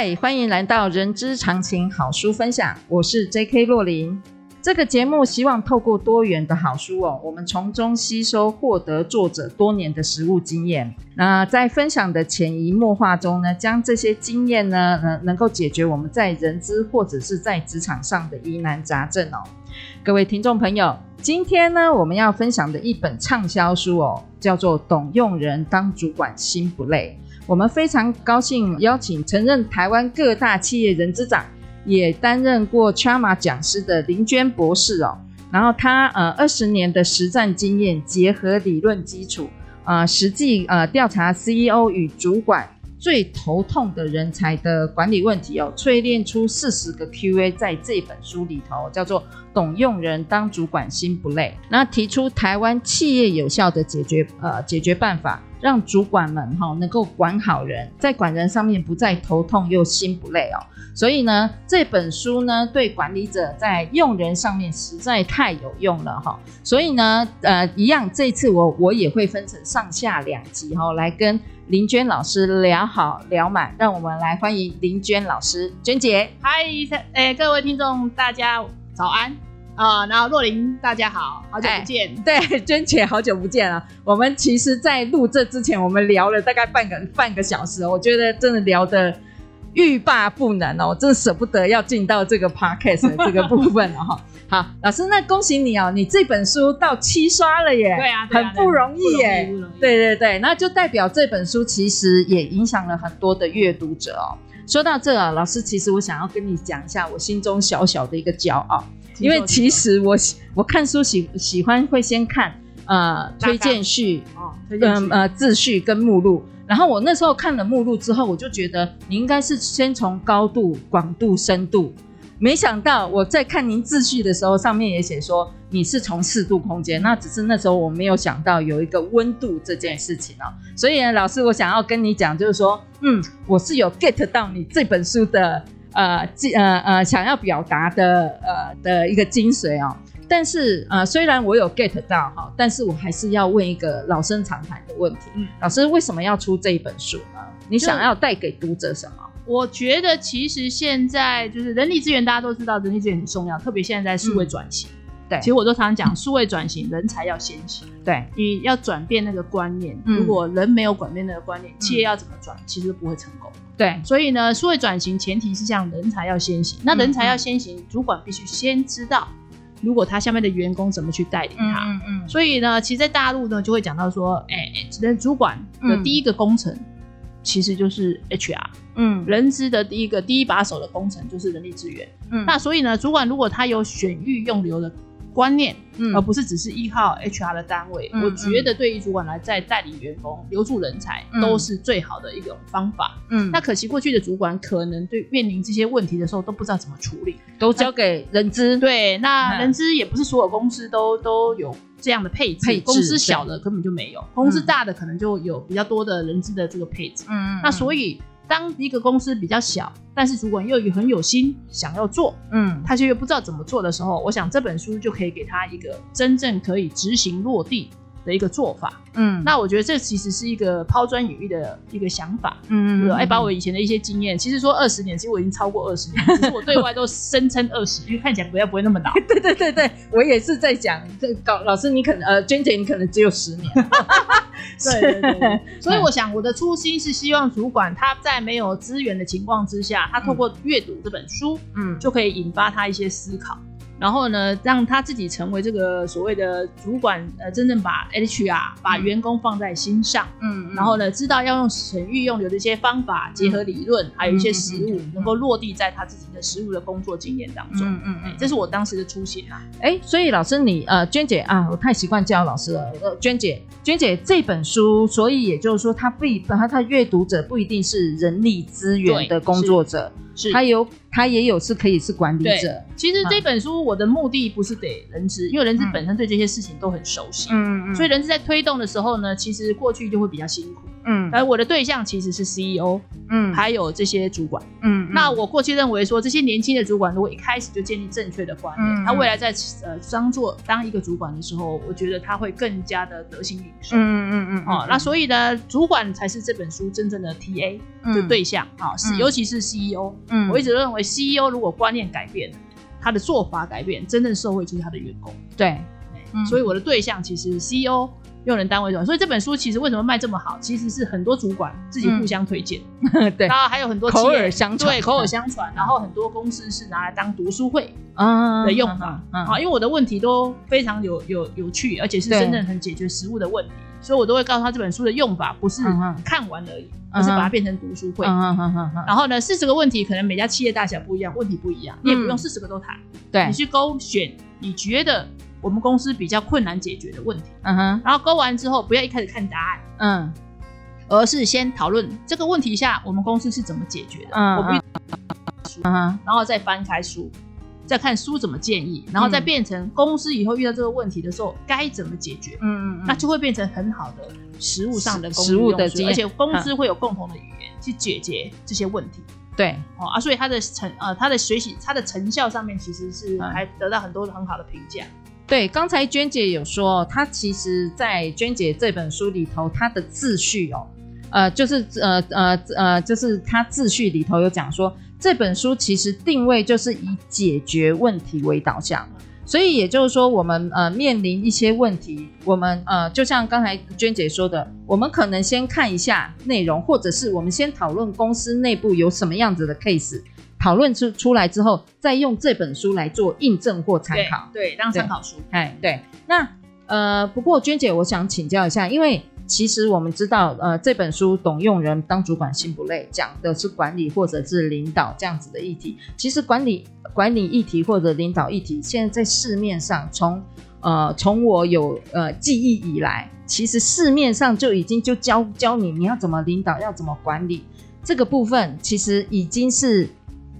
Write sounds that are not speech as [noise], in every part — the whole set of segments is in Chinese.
嗨，欢迎来到人之常情好书分享，我是 J.K. 洛琳。这个节目希望透过多元的好书哦，我们从中吸收获得作者多年的实务经验。那在分享的潜移默化中呢，将这些经验呢，能能够解决我们在人资或者是在职场上的疑难杂症哦。各位听众朋友，今天呢，我们要分享的一本畅销书哦，叫做《懂用人当主管心不累》。我们非常高兴邀请曾任台湾各大企业人资长，也担任过 CHRMA 讲师的林娟博士哦。然后他呃二十年的实战经验，结合理论基础，呃实际呃调查 CEO 与主管最头痛的人才的管理问题哦，淬炼出四十个 QA，在这本书里头叫做《懂用人当主管心不累》，那提出台湾企业有效的解决呃解决办法。让主管们哈能够管好人，在管人上面不再头痛又心不累哦。所以呢，这本书呢对管理者在用人上面实在太有用了哈。所以呢，呃，一样，这次我我也会分成上下两集哈，来跟林娟老师聊好聊满。让我们来欢迎林娟老师，娟姐。嗨，诶，各位听众大家早安。啊、呃，然后若琳，大家好，好久不见。欸、对，娟姐，好久不见了。我们其实，在录这之前，我们聊了大概半个半个小时，我觉得真的聊得欲罢不能哦，我真的舍不得要进到这个 podcast 的这个 [laughs] 部分了哈。好，老师，那恭喜你哦，你这本书到七刷了耶，对啊，对啊，很不容易耶。对对对，那就代表这本书其实也影响了很多的阅读者哦。说到这啊，老师，其实我想要跟你讲一下我心中小小的一个骄傲。因为其实我我看书喜喜欢会先看呃推荐序哦，嗯呃自序跟目录，然后我那时候看了目录之后，我就觉得你应该是先从高度、广度、深度，没想到我在看您自序的时候，上面也写说你是从四度空间，那只是那时候我没有想到有一个温度这件事情哦，所以呢，老师我想要跟你讲，就是说，嗯，我是有 get 到你这本书的。呃，呃呃，想要表达的呃的一个精髓哦，但是呃，虽然我有 get 到哈，但是我还是要问一个老生常谈的问题。嗯，老师为什么要出这一本书呢？你想要带给读者什么？我觉得其实现在就是人力资源，大家都知道人力资源很重要，特别现在在数位转型。嗯对，其实我都常常讲，数位转型，人才要先行。对，你要转变那个观念，嗯，如果人没有转变那个观念，企业要怎么转，其实都不会成功。对，所以呢，数位转型前提是像人才要先行。那人才要先行，主管必须先知道，如果他下面的员工怎么去带领他。嗯嗯。所以呢，其实，在大陆呢，就会讲到说，哎，人主管的第一个工程，其实就是 HR。嗯，人资的第一个第一把手的工程就是人力资源。嗯，那所以呢，主管如果他有选育用留的。观念，嗯，而不是只是依靠 HR 的单位。嗯、我觉得对于主管来，在带领员工、留住人才，都是最好的一种方法。嗯，那可惜过去的主管可能对面临这些问题的时候都不知道怎么处理，都交给人资。对，那人资也不是所有公司都都有这样的配置，配置，公司小的根本就没有，公司大的可能就有比较多的人资的这个配置。嗯，那所以。当一个公司比较小，但是主管又很有心想要做，嗯，他却又不知道怎么做的时候，我想这本书就可以给他一个真正可以执行落地的一个做法，嗯，那我觉得这其实是一个抛砖引玉的一个想法，嗯嗯，哎，把我以前的一些经验，其实说二十年，其实我已经超过二十年，其实我对外都声称二十，因为看起来不要不会那么老，[laughs] 对对对对，我也是在讲这搞老师，你可能呃，娟姐你可能只有十年，[laughs] 对对对，[laughs] 对，所以我想我的初心是希望主管他在没有资源的情况之下，他透过阅读这本书，嗯，就可以引发他一些思考。然后呢，让他自己成为这个所谓的主管，呃，真正把 HR 把员工放在心上，嗯，然后呢，知道要用选育用流的一些方法，结合理论，还有一些实务，能够落地在他自己的实务的工作经验当中，嗯嗯嗯，这是我当时的初心啊。哎，所以老师你呃，娟姐啊，我太习惯叫老师了，呃，娟姐，娟姐这本书，所以也就是说，他不一，他他阅读者不一定是人力资源的工作者。是他有，他也有是可以是管理者。其实这本书我的目的不是给人资，因为人资本身对这些事情都很熟悉。嗯嗯。所以人资在推动的时候呢，其实过去就会比较辛苦。嗯。而我的对象其实是 CEO，嗯，还有这些主管。嗯。那我过去认为说，这些年轻的主管如果一开始就建立正确的观念，他未来在呃当做当一个主管的时候，我觉得他会更加的得心应手。嗯嗯嗯。哦，那所以呢，主管才是这本书真正的 TA 的对象啊，是尤其是 CEO。嗯，我一直认为 CEO 如果观念改变，他的做法改变，真正受惠就是他的员工。对，嗯、所以我的对象其实 CEO 用人单位主管。所以这本书其实为什么卖这么好，其实是很多主管自己互相推荐。嗯、[laughs] 对，然后还有很多口耳相传，对，口耳相传。然后很多公司是拿来当读书会的用法啊，因为我的问题都非常有有有趣，而且是真正很解决实务的问题。所以我都会告诉他这本书的用法不是看完而已，而是把它变成读书会。然后呢，四十个问题可能每家企业大小不一样，问题不一样，你也不用四十个都谈。对，你去勾选你觉得我们公司比较困难解决的问题。嗯哼。然后勾完之后，不要一开始看答案，嗯，而是先讨论这个问题下我们公司是怎么解决的。嗯。然后再翻开书。再看书怎么建议，然后再变成公司以后遇到这个问题的时候该怎么解决，嗯嗯，那就会变成很好的实物上的实物的，而且公司会有共同的语言去解决这些问题。对，哦啊，所以他的成呃他的学习他的成效上面其实是还得到很多很好的评价。对，刚才娟姐有说，她其实在娟姐这本书里头，她的自序哦，呃，就是呃呃呃，就是她自序里头有讲说。这本书其实定位就是以解决问题为导向，所以也就是说，我们呃面临一些问题，我们呃就像刚才娟姐说的，我们可能先看一下内容，或者是我们先讨论公司内部有什么样子的 case，讨论出出来之后，再用这本书来做印证或参考，对，对，当参考书。哎，对。那呃，不过娟姐，我想请教一下，因为。其实我们知道，呃，这本书《懂用人当主管心不累》讲的是管理或者是领导这样子的议题。其实管理管理议题或者领导议题，现在在市面上从呃从我有呃记忆以来，其实市面上就已经就教教你你要怎么领导，要怎么管理这个部分，其实已经是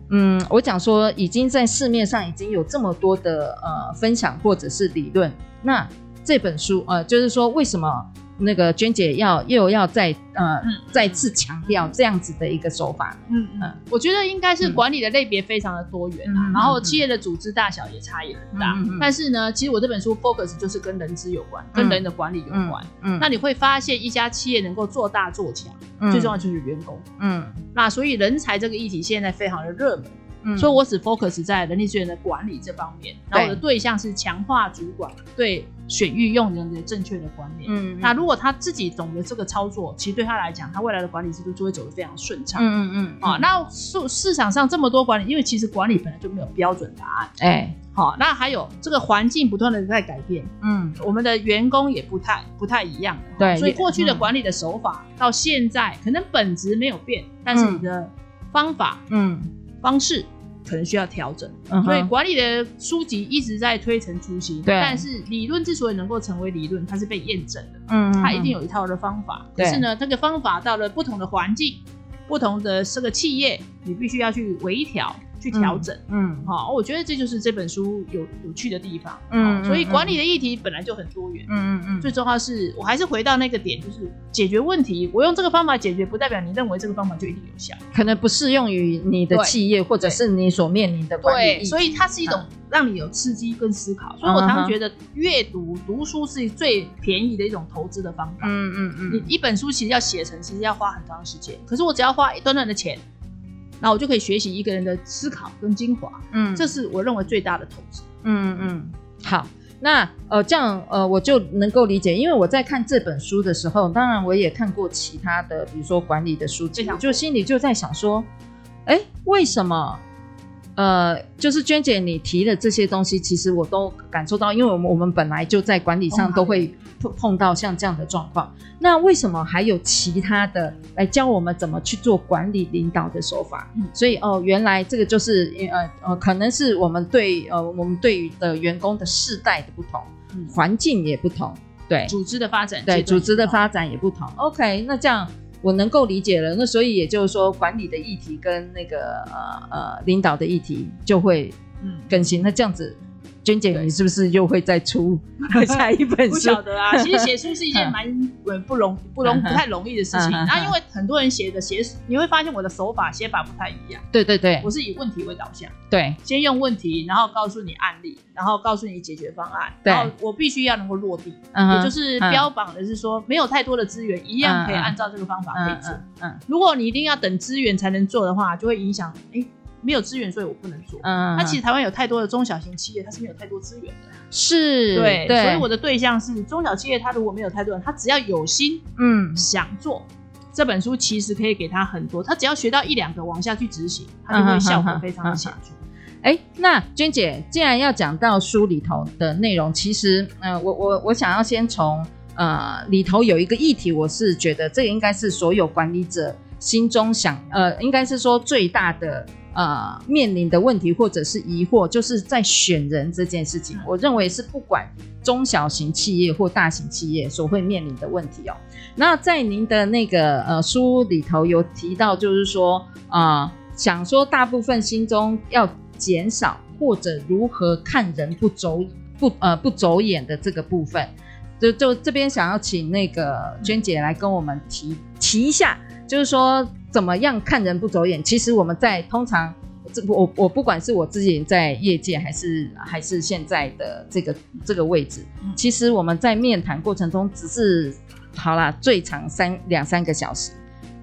嗯，我讲说已经在市面上已经有这么多的呃分享或者是理论。那这本书呃，就是说为什么？那个娟姐要又要再呃、嗯、再次强调这样子的一个手法，嗯嗯，我觉得应该是管理的类别非常的多元啊，嗯、然后企业的组织大小也差异很大，嗯、但是呢，其实我这本书 focus 就是跟人资有关，嗯、跟人的管理有关，嗯，嗯，那你会发现一家企业能够做大做强，嗯、最重要就是员工，嗯，那所以人才这个议题现在非常的热门。嗯、所以，我只 focus 在人力资源的管理这方面，然后我的对象是强化主管对选育用人的正确的观念。嗯，嗯，那如果他自己懂得这个操作，其实对他来讲，他未来的管理制度就会走得非常顺畅。嗯嗯嗯。啊、哦，那市市场上这么多管理，因为其实管理本来就没有标准答案。哎、欸，好、哦，那还有这个环境不断的在改变。嗯，我们的员工也不太不太一样。对，所以过去的管理的手法到现在可能本质没有变，但是你的方法，嗯。嗯方式可能需要调整，嗯、所以管理的书籍一直在推陈出新。对，但是理论之所以能够成为理论，它是被验证的。嗯，它一定有一套的方法。对可是呢，这个方法到了不同的环境、不同的这个企业，你必须要去微调。去调整，嗯，好，我觉得这就是这本书有有趣的地方，嗯，所以管理的议题本来就很多元，嗯嗯嗯，最重要是我还是回到那个点，就是解决问题，我用这个方法解决，不代表你认为这个方法就一定有效，可能不适用于你的企业或者是你所面临的管理，对，所以它是一种让你有刺激跟思考，所以我常常觉得阅读读书是最便宜的一种投资的方法，嗯嗯嗯，你一本书其实要写成，其实要花很长时间，可是我只要花一短短的钱。那我就可以学习一个人的思考跟精华，嗯，这是我认为最大的投资。嗯嗯，好，那呃这样呃我就能够理解，因为我在看这本书的时候，当然我也看过其他的，比如说管理的书籍，我就心里就在想说，哎，为什么呃，就是娟姐你提的这些东西，其实我都感受到，因为我们我们本来就在管理上都会碰碰到像这样的状况。那为什么还有其他的来教我们怎么去做管理领导的手法？嗯，所以哦，原来这个就是呃呃，可能是我们对呃我们对于的员工的世代的不同，嗯，环境也不同，对，组织的发展，对，组织的发展也不同。OK，那这样。我能够理解了，那所以也就是说，管理的议题跟那个呃呃领导的议题就会嗯更新。那这样子。娟姐，你是不是又会再出 [laughs] 下一本书？不晓得啊。[laughs] 其实写书是一件蛮不容不容不太容易的事情。然后因为很多人写的写，你会发现我的手法写法不太一样。对对对，我是以问题为导向。对，先用问题，然后告诉你案例，然后告诉你解决方案。然后我必须要能够落地。嗯，也就是标榜的是说，没有太多的资源，一样可以按照这个方法可以做。嗯，如果你一定要等资源才能做的话，就会影响哎。没有资源，所以我不能做。嗯，那其实台湾有太多的中小型企业，它是没有太多资源的。是，对，对，所以我的对象是中小企业。他如果没有太多人，他只要有心，嗯，想做这本书，其实可以给他很多。他只要学到一两个，往下去执行，他就会效果非常的显著。哎、嗯，那娟姐，既然要讲到书里头的内容，其实，嗯、呃，我我我想要先从呃里头有一个议题，我是觉得这个应该是所有管理者心中想，呃，应该是说最大的。呃，面临的问题或者是疑惑，就是在选人这件事情，我认为是不管中小型企业或大型企业所会面临的问题哦。那在您的那个呃书里头有提到，就是说啊、想说大部分心中要减少或者如何看人不走不呃不走眼的这个部分，就就这边想要请那个娟姐来跟我们提提一下。就是说，怎么样看人不走眼？其实我们在通常，这我我不管是我自己在业界，还是还是现在的这个这个位置，其实我们在面谈过程中，只是好啦，最长三两三个小时，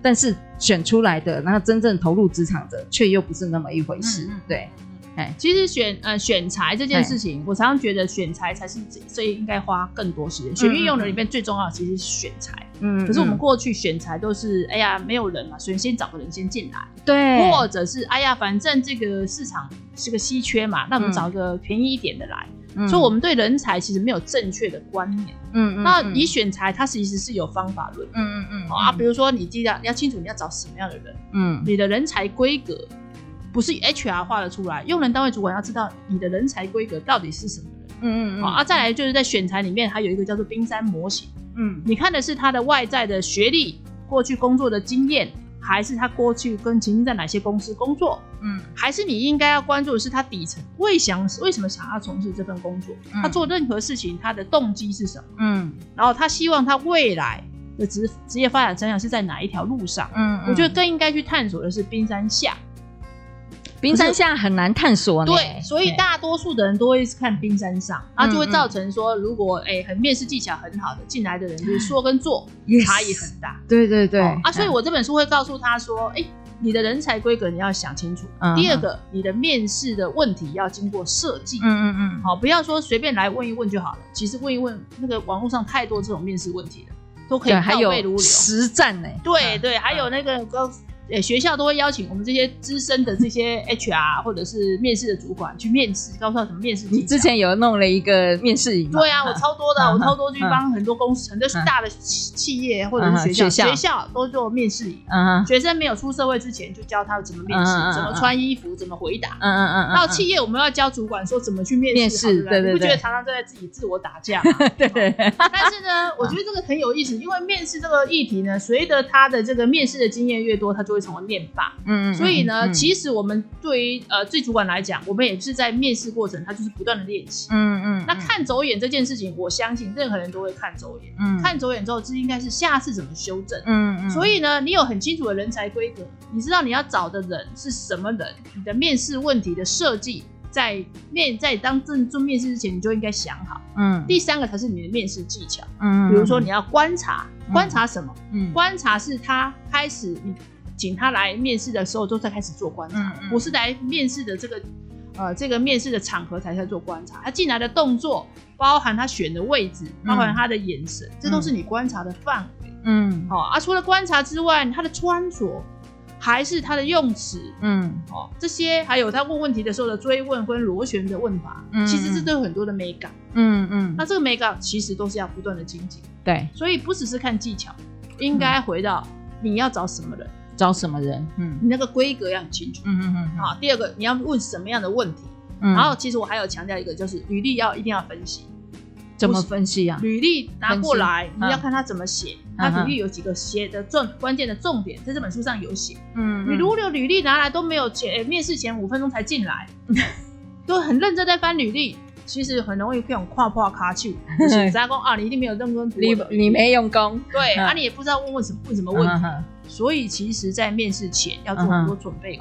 但是选出来的，然后真正投入职场的，却又不是那么一回事，对。哎，其实选呃选材这件事情，我常常觉得选材才是最应该花更多时间。选运用人里面最重要的其实是选材，嗯，可是我们过去选材都是哎呀没有人嘛，所以先找个人先进来，对，或者是哎呀反正这个市场是个稀缺嘛，那我们找个便宜一点的来。所以我们对人才其实没有正确的观念，嗯嗯，那你选材它其实是有方法论，嗯嗯嗯，啊，比如说你记得你要清楚你要找什么样的人，嗯，你的人才规格。不是 HR 画的出来，用人单位主管要知道你的人才规格到底是什么人。嗯嗯嗯。好啊，再来就是在选材里面还有一个叫做冰山模型。嗯，你看的是他的外在的学历、过去工作的经验，还是他过去跟曾经在哪些公司工作？嗯，还是你应该要关注的是他底层为想为什么想要从事这份工作？嗯，他做任何事情他的动机是什么？嗯，然后他希望他未来的职职业发展方向是在哪一条路上？嗯，我觉得更应该去探索的是冰山下。冰山下很难探索呢，对，所以大多数的人都会看冰山上，然后就会造成说，如果哎很面试技巧很好的进来的人，就是说跟做差异很大。对对对啊，所以我这本书会告诉他说，哎，你的人才规格你要想清楚。第二个，你的面试的问题要经过设计。嗯嗯嗯，好，不要说随便来问一问就好了。其实问一问，那个网络上太多这种面试问题了，都可以倒背如流。实战呢？对对，还有那个诶，学校都会邀请我们这些资深的这些 HR 或者是面试的主管去面试，告诉他怎么面试。你之前有弄了一个面试营？对啊，我超多的，我超多去帮很多公司，很多大的企业或者是学校，学校都做面试营。嗯，学生没有出社会之前就教他怎么面试，怎么穿衣服，怎么回答。嗯嗯嗯。到企业我们要教主管说怎么去面试。面试，对对对。你不觉得常常都在自己自我打架吗？[laughs] 对对。但是呢，我觉得这个很有意思，因为面试这个议题呢，随着他的这个面试的经验越多，他就会成为面霸，嗯，所以呢，其实我们对于呃，最主管来讲，我们也是在面试过程，他就是不断的练习，嗯嗯。那看走眼这件事情，我相信任何人都会看走眼，嗯，看走眼之后，这应该是下次怎么修正，嗯嗯。所以呢，你有很清楚的人才规格，你知道你要找的人是什么人，你的面试问题的设计，在面在当正做面试之前，你就应该想好，嗯。第三个才是你的面试技巧，嗯，比如说你要观察。观察什么？嗯，观察是他开始你请他来面试的时候，都在开始做观察，不是来面试的这个呃这个面试的场合才在做观察。他进来的动作，包含他选的位置，包含他的眼神，这都是你观察的范围。嗯，好啊。除了观察之外，他的穿着。还是他的用词，嗯，哦，这些还有他问问题的时候的追问跟螺旋的问法，嗯，其实这都有很多的美感，嗯嗯，那这个美感其实都是要不断的精进，对，所以不只是看技巧，应该回到你要找什么人，找什么人，嗯，你那个规格要很清楚，嗯嗯嗯，好，第二个你要问什么样的问题，嗯然后其实我还有强调一个，就是履历要一定要分析。怎么分析啊？履历拿过来，你要看他怎么写。他履历有几个写的重关键的重点，在这本书上有写。嗯，你如果履历拿来都没有前，面试前五分钟才进来，[laughs] 都很认真在翻履历，其实很容易这种跨跨卡去。就是在讲啊，你一定没有认真读。你你没用功。对啊，你也不知道问问什么问什么问题。所以其实，在面试前要做很多准备。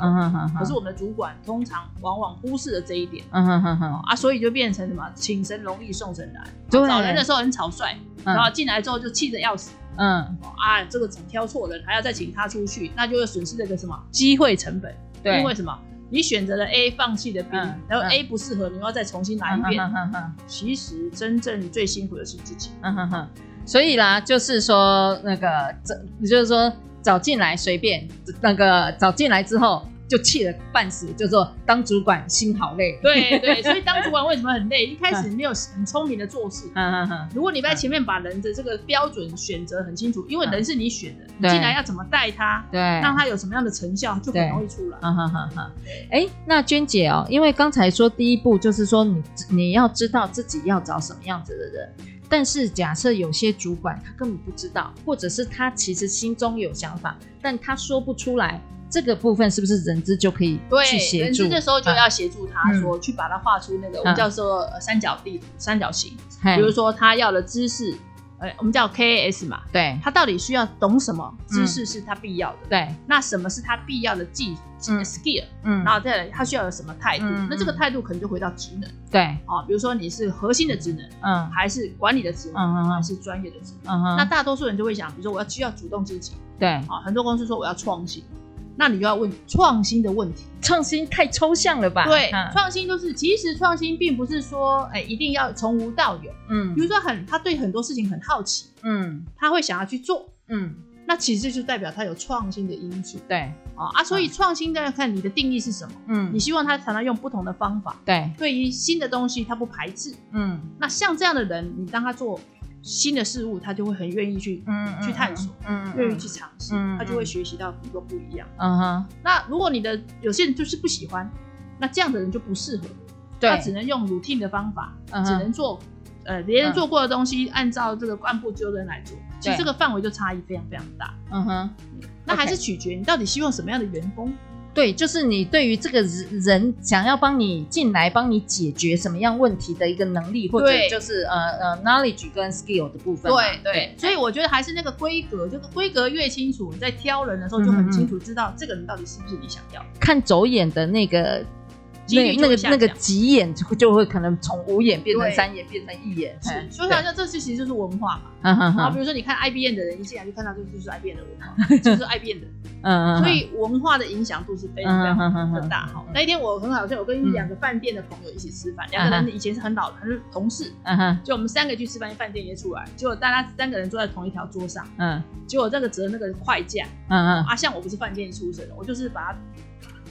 可是我们的主管通常往往忽视了这一点。嗯哼哼哼。啊，所以就变成什么？请神容易送神难。找人的时候很草率，然后进来之后就气得要死。嗯。啊，这个挑错人，还要再请他出去，那就会损失这个什么机会成本。对。因为什么？你选择了 A，放弃了 B，然后 A 不适合，你要再重新来一遍。嗯其实真正最辛苦的是自己。嗯哼哼。所以啦，就是说那个，这就是说。找进来随便，那个找进来之后就气得半死，就说当主管心好累。对对，所以当主管为什么很累？一开始没有很聪明的做事。嗯嗯嗯。如果你在前面把人的这个标准选择很清楚，因为人是你选的，你进来要怎么带他，对，让他有什么样的成效，就很容易出来。嗯哼哼哼。哎，那娟姐哦，因为刚才说第一步就是说你你要知道自己要找什么样子的人。但是假设有些主管他根本不知道，或者是他其实心中有想法，但他说不出来，这个部分是不是人资就可以去协助？人资这时候就要协助他说，去把它画出那个我们叫做三角地图、三角形。比如说他要的知识。我们叫 KAS 嘛，对，他到底需要懂什么知识是他必要的，对，那什么是他必要的技能 skill，嗯，然后再来他需要有什么态度，那这个态度可能就回到职能，对，啊，比如说你是核心的职能，嗯，还是管理的职能，嗯还是专业的职能，那大多数人就会想，比如说我要需要主动积极，对，啊，很多公司说我要创新。那你就要问创新的问题，创新太抽象了吧？对，创新就是其实创新并不是说，哎，一定要从无到有，嗯，比如说很他对很多事情很好奇，嗯，他会想要去做，嗯，那其实就代表他有创新的因素，对，啊啊，所以创新要看你的定义是什么，嗯，你希望他常常用不同的方法，对，对于新的东西他不排斥，嗯，那像这样的人，你当他做。新的事物，他就会很愿意去去探索，嗯，愿意去尝试，他就会学习到很多不一样。嗯哼。那如果你的有些人就是不喜欢，那这样的人就不适合，他只能用 routine 的方法，只能做呃别人做过的东西，按照这个按部就班来做。其实这个范围就差异非常非常大。嗯哼。那还是取决你到底希望什么样的员工。对，就是你对于这个人想要帮你进来帮你解决什么样问题的一个能力，或者就是呃呃 knowledge 跟 skill 的部分。对对，所以我觉得还是那个规格，就是规格越清楚，你在挑人的时候就很清楚知道这个人到底是不是你想要。看走眼的那个。那那个那个几眼就就会可能从五眼变成三眼，变成一眼。是，所以好像这其实就是文化嘛。啊比如说你看 IBM 的人一进来就看到这就是 IBM 的文化，[laughs] 就是 IBM 的。嗯嗯。所以文化的影响度是非常非常的大。好，那一天我很好笑，我跟两个饭店的朋友一起吃饭，两个人以前是很老的，还是同事。嗯哼。就我们三个去吃饭，饭店也出来，结果大家三个人坐在同一条桌上。嗯。结果这个折那个筷架。嗯嗯。啊，像我不是饭店出身的，我就是把它。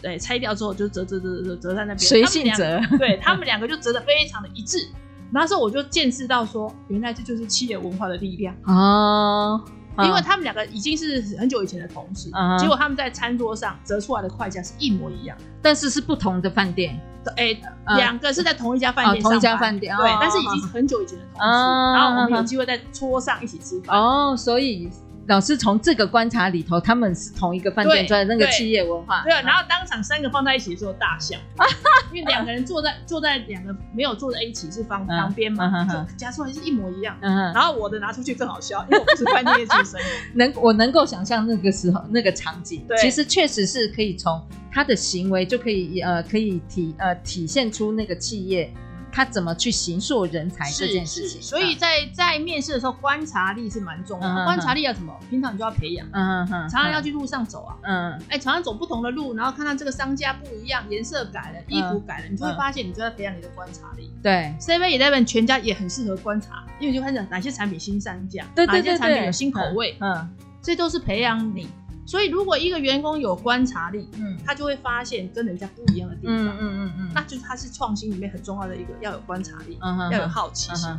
对，拆掉之后就折折折折折在那边，随性折。对，他们两个就折的非常的一致。那时候我就见识到说，原来这就是企业文化的力量哦。因为他们两个已经是很久以前的同事，结果他们在餐桌上折出来的筷架是一模一样，但是是不同的饭店。哎，两个是在同一家饭店，同一家饭店，对，但是已经是很久以前的同事。然后我们有机会在桌上一起吃饭。哦，所以。老师从这个观察里头，他们是同一个饭店，在那个企业文化。对啊，然后当场三个放在一起的时候大笑，[laughs] 因为两个人坐在坐在两个没有坐在一起是方旁边嘛，就夹出来是一模一样。然后我的拿出去更好笑，因为我不是饭店出身，[laughs] 能我能够想象那个时候那个场景，其实确实是可以从他的行为就可以呃可以体呃体现出那个企业。他怎么去形塑人才这件事情？所以在在面试的时候，观察力是蛮重要的。观察力要什么？平常你就要培养。嗯嗯，常常要去路上走啊。嗯。哎，常常走不同的路，然后看到这个商家不一样，颜色改了，衣服改了，你就会发现，你就在培养你的观察力。对。Seven Eleven 全家也很适合观察，因为就看哪些产品新上架，哪些产品有新口味。嗯。这都是培养你所以如果一个员工有观察力，嗯，他就会发现跟人家不一样的地方，嗯嗯嗯，那就是他是创新里面很重要的一个，要有观察力，嗯哼，要有好奇心。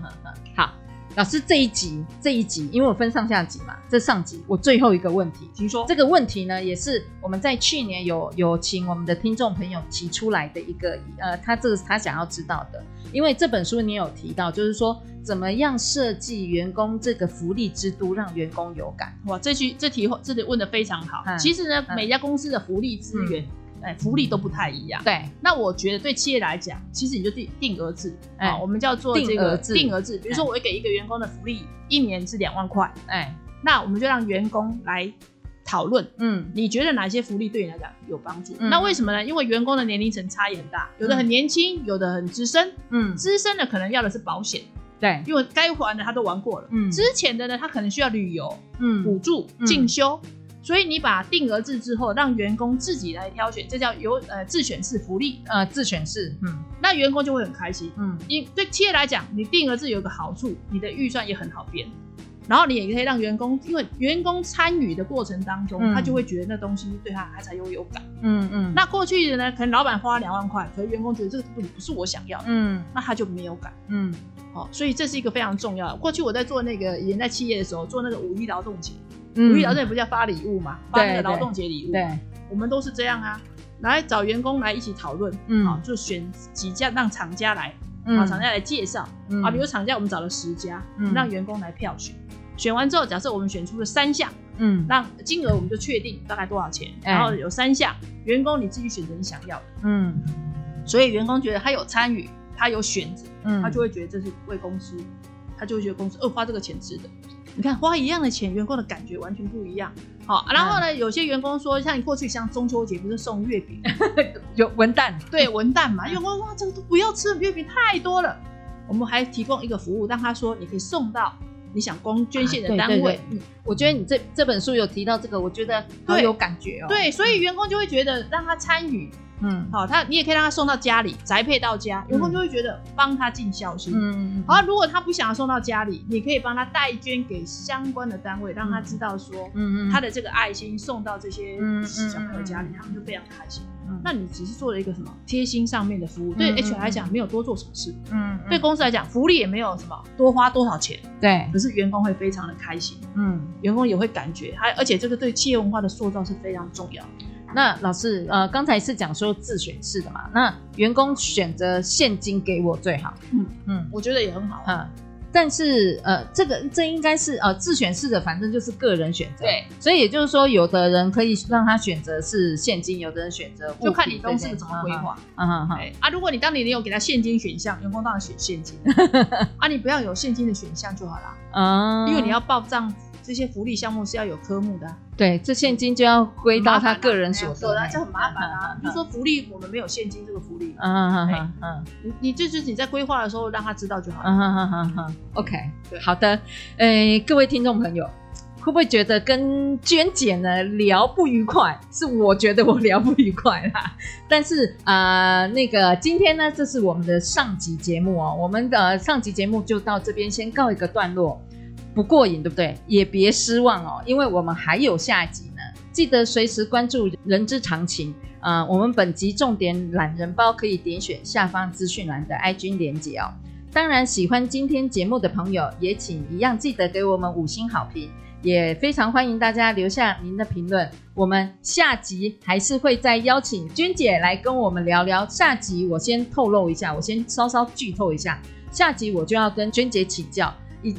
好。老师，这一集这一集，因为我分上下集嘛，这上集我最后一个问题，请说。这个问题呢，也是我们在去年有有请我们的听众朋友提出来的一个，呃，他这个是他想要知道的，因为这本书你有提到，就是说怎么样设计员工这个福利制度，让员工有感。哇，这句这题这题问的非常好。嗯、其实呢，嗯、每家公司的福利资源。嗯哎，福利都不太一样。对，那我觉得对企业来讲，其实你就定定额制，哎，我们叫做这个定额制。比如说，我会给一个员工的福利一年是两万块，哎，那我们就让员工来讨论，嗯，你觉得哪些福利对你来讲有帮助？那为什么呢？因为员工的年龄层差异很大，有的很年轻，有的很资深，嗯，资深的可能要的是保险，对，因为该玩的他都玩过了，嗯，之前的呢，他可能需要旅游，嗯，补助进修。所以你把定额制之后，让员工自己来挑选，这叫有呃自选式福利，呃自选式，嗯，那员工就会很开心，嗯，因对企业来讲，你定额制有个好处，你的预算也很好编，然后你也可以让员工，因为员工参与的过程当中，嗯、他就会觉得那东西对他他才有有感，嗯嗯。那过去的呢，可能老板花两万块，可是员工觉得这个东西不是我想要的，嗯，那他就没有感，嗯，好，所以这是一个非常重要的。过去我在做那个以前在企业的时候，做那个五一劳动节。五一劳动节不叫发礼物嘛？发那个劳动节礼物。对，我们都是这样啊，来找员工来一起讨论，嗯，好，就选几家让厂家来，啊，厂家来介绍，啊，比如厂家我们找了十家，让员工来票选，选完之后，假设我们选出了三项，嗯，让金额我们就确定大概多少钱，然后有三项，员工你自己选择你想要的，嗯，所以员工觉得他有参与，他有选择，嗯，他就会觉得这是为公司，他就会觉得公司，呃，花这个钱值得。你看花一样的钱，员工的感觉完全不一样。好，然后呢，嗯、有些员工说，像你过去像中秋节不是送月饼，[laughs] 有文旦，对文旦嘛，员工说哇，这个都不要吃，月饼太多了。我们还提供一个服务，让他说你可以送到你想公捐献的单位。啊、对对对嗯，我觉得你这这本书有提到这个，我觉得好有感觉哦。对，所以员工就会觉得让他参与。嗯，好，他你也可以让他送到家里，宅配到家，员工就会觉得帮他尽孝心。嗯嗯。好，如果他不想要送到家里，你可以帮他代捐给相关的单位，让他知道说，嗯嗯，他的这个爱心送到这些小朋友家里，他们就非常开心。嗯，那你只是做了一个什么贴心上面的服务，对 HR 来讲没有多做什么事，嗯，对公司来讲福利也没有什么多花多少钱，对，可是员工会非常的开心，嗯，员工也会感觉，还而且这个对企业文化的塑造是非常重要的。那老师，呃，刚才是讲说自选式的嘛，那员工选择现金给我最好，嗯嗯，我觉得也很好啊。但是，呃，这个这应该是呃自选式的，反正就是个人选择。对，所以也就是说，有的人可以让他选择是现金，有的人选择就看你公司怎么规划。嗯嗯嗯。啊，如果你当年你有给他现金选项，员工当然选现金。[laughs] 啊，你不要有现金的选项就好了。嗯，因为你要报账。这些福利项目是要有科目的，啊，对，这现金就要归到他个人所得，这很麻烦啊。比如说福利，我们没有现金这个福利，嗯嗯嗯嗯，你你就是你在规划的时候让他知道就好了，嗯嗯嗯嗯，OK，对，好的，呃，各位听众朋友，会不会觉得跟娟姐呢聊不愉快？是我觉得我聊不愉快啦，[laughs] 但是啊，呃，那个今天呢，这是我们的上集节目哦，我们的上集节目就到这边先告一个段落。不过瘾，对不对？也别失望哦，因为我们还有下集呢。记得随时关注人之常情啊、我们本集重点懒人包可以点选下方资讯栏的 IG 连接哦。当然，喜欢今天节目的朋友，也请一样记得给我们五星好评，也非常欢迎大家留下您的评论。我们下集还是会再邀请娟姐来跟我们聊聊。下集我先透露一下，我先稍稍剧透一下，下集我就要跟娟姐请教。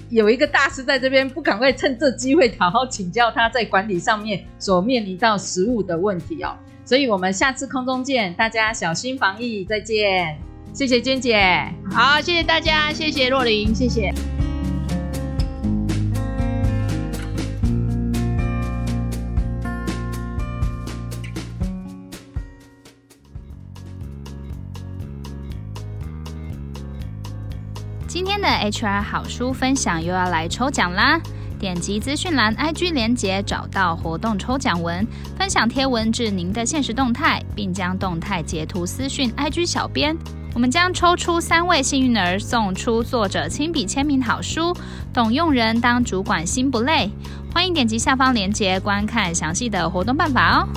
有一个大师在这边，不赶快趁这机会好好请教他在管理上面所面临到实务的问题哦。所以我们下次空中见，大家小心防疫，再见。谢谢娟姐，好，谢谢大家，谢谢若琳，谢谢。的 HR 好书分享又要来抽奖啦！点击资讯栏 IG 连接，找到活动抽奖文，分享贴文至您的现实动态，并将动态截图私讯 IG 小编。我们将抽出三位幸运儿，送出作者亲笔签名好书《懂用人当主管心不累》。欢迎点击下方链接观看详细的活动办法哦。